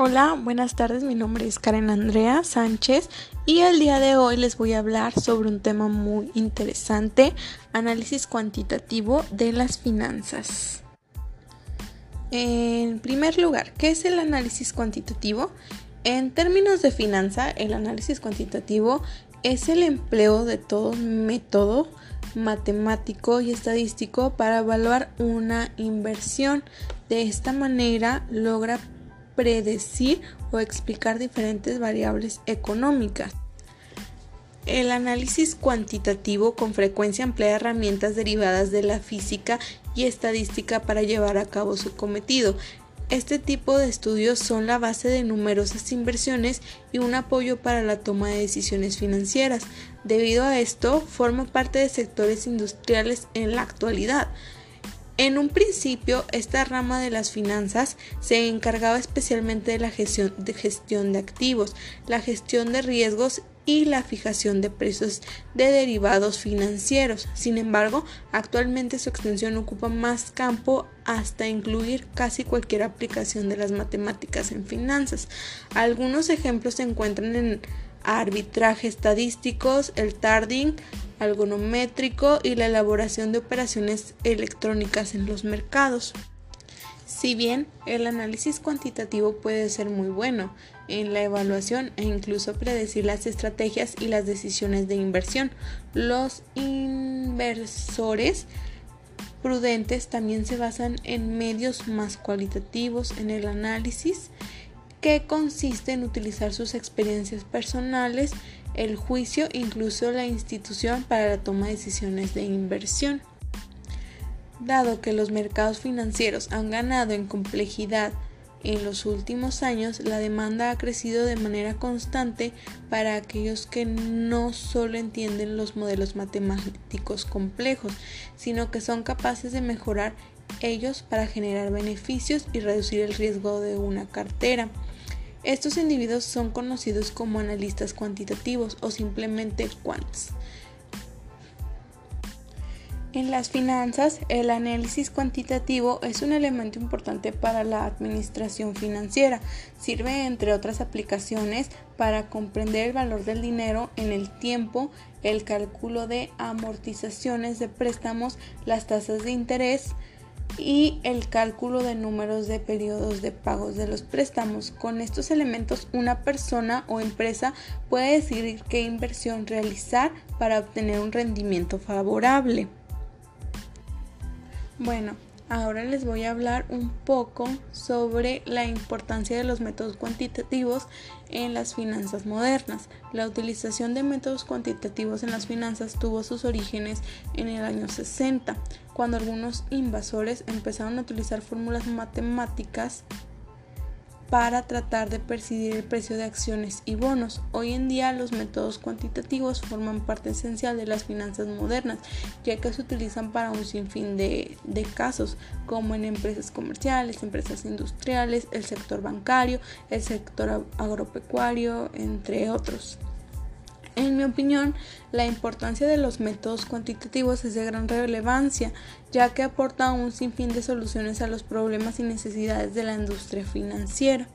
Hola, buenas tardes, mi nombre es Karen Andrea Sánchez y el día de hoy les voy a hablar sobre un tema muy interesante, análisis cuantitativo de las finanzas. En primer lugar, ¿qué es el análisis cuantitativo? En términos de finanza, el análisis cuantitativo es el empleo de todo método matemático y estadístico para evaluar una inversión. De esta manera logra predecir o explicar diferentes variables económicas. El análisis cuantitativo con frecuencia emplea herramientas derivadas de la física y estadística para llevar a cabo su cometido. Este tipo de estudios son la base de numerosas inversiones y un apoyo para la toma de decisiones financieras. Debido a esto, forma parte de sectores industriales en la actualidad. En un principio, esta rama de las finanzas se encargaba especialmente de la gestión de, activos, la gestión de riesgos y la fijación de precios de derivados financieros. Sin embargo, actualmente su extensión ocupa más campo hasta incluir casi cualquier aplicación de las matemáticas en finanzas. Algunos ejemplos se encuentran en arbitraje estadísticos, el tarding, algonométrico y la elaboración de operaciones electrónicas en los mercados. Si bien el análisis cuantitativo puede ser muy bueno en la evaluación e incluso predecir las estrategias y las decisiones de inversión, los inversores prudentes también se basan en medios más cualitativos en el análisis que consiste en utilizar sus experiencias personales, el juicio, incluso la institución para la toma de decisiones de inversión. Dado que los mercados financieros han ganado en complejidad en los últimos años, la demanda ha crecido de manera constante para aquellos que no solo entienden los modelos matemáticos complejos, sino que son capaces de mejorar ellos para generar beneficios y reducir el riesgo de una cartera. Estos individuos son conocidos como analistas cuantitativos o simplemente quants. En las finanzas, el análisis cuantitativo es un elemento importante para la administración financiera. Sirve, entre otras aplicaciones, para comprender el valor del dinero en el tiempo, el cálculo de amortizaciones de préstamos, las tasas de interés, y el cálculo de números de periodos de pagos de los préstamos. Con estos elementos una persona o empresa puede decidir qué inversión realizar para obtener un rendimiento favorable. Bueno, ahora les voy a hablar un poco sobre la importancia de los métodos cuantitativos en las finanzas modernas. La utilización de métodos cuantitativos en las finanzas tuvo sus orígenes en el año 60, cuando algunos invasores empezaron a utilizar fórmulas matemáticas para tratar de percibir el precio de acciones y bonos. Hoy en día los métodos cuantitativos forman parte esencial de las finanzas modernas, ya que se utilizan para un sinfín de, de casos, como en empresas comerciales, empresas industriales, el sector bancario, el sector agropecuario, entre otros. Mi opinión, la importancia de los métodos cuantitativos es de gran relevancia, ya que aporta un sinfín de soluciones a los problemas y necesidades de la industria financiera.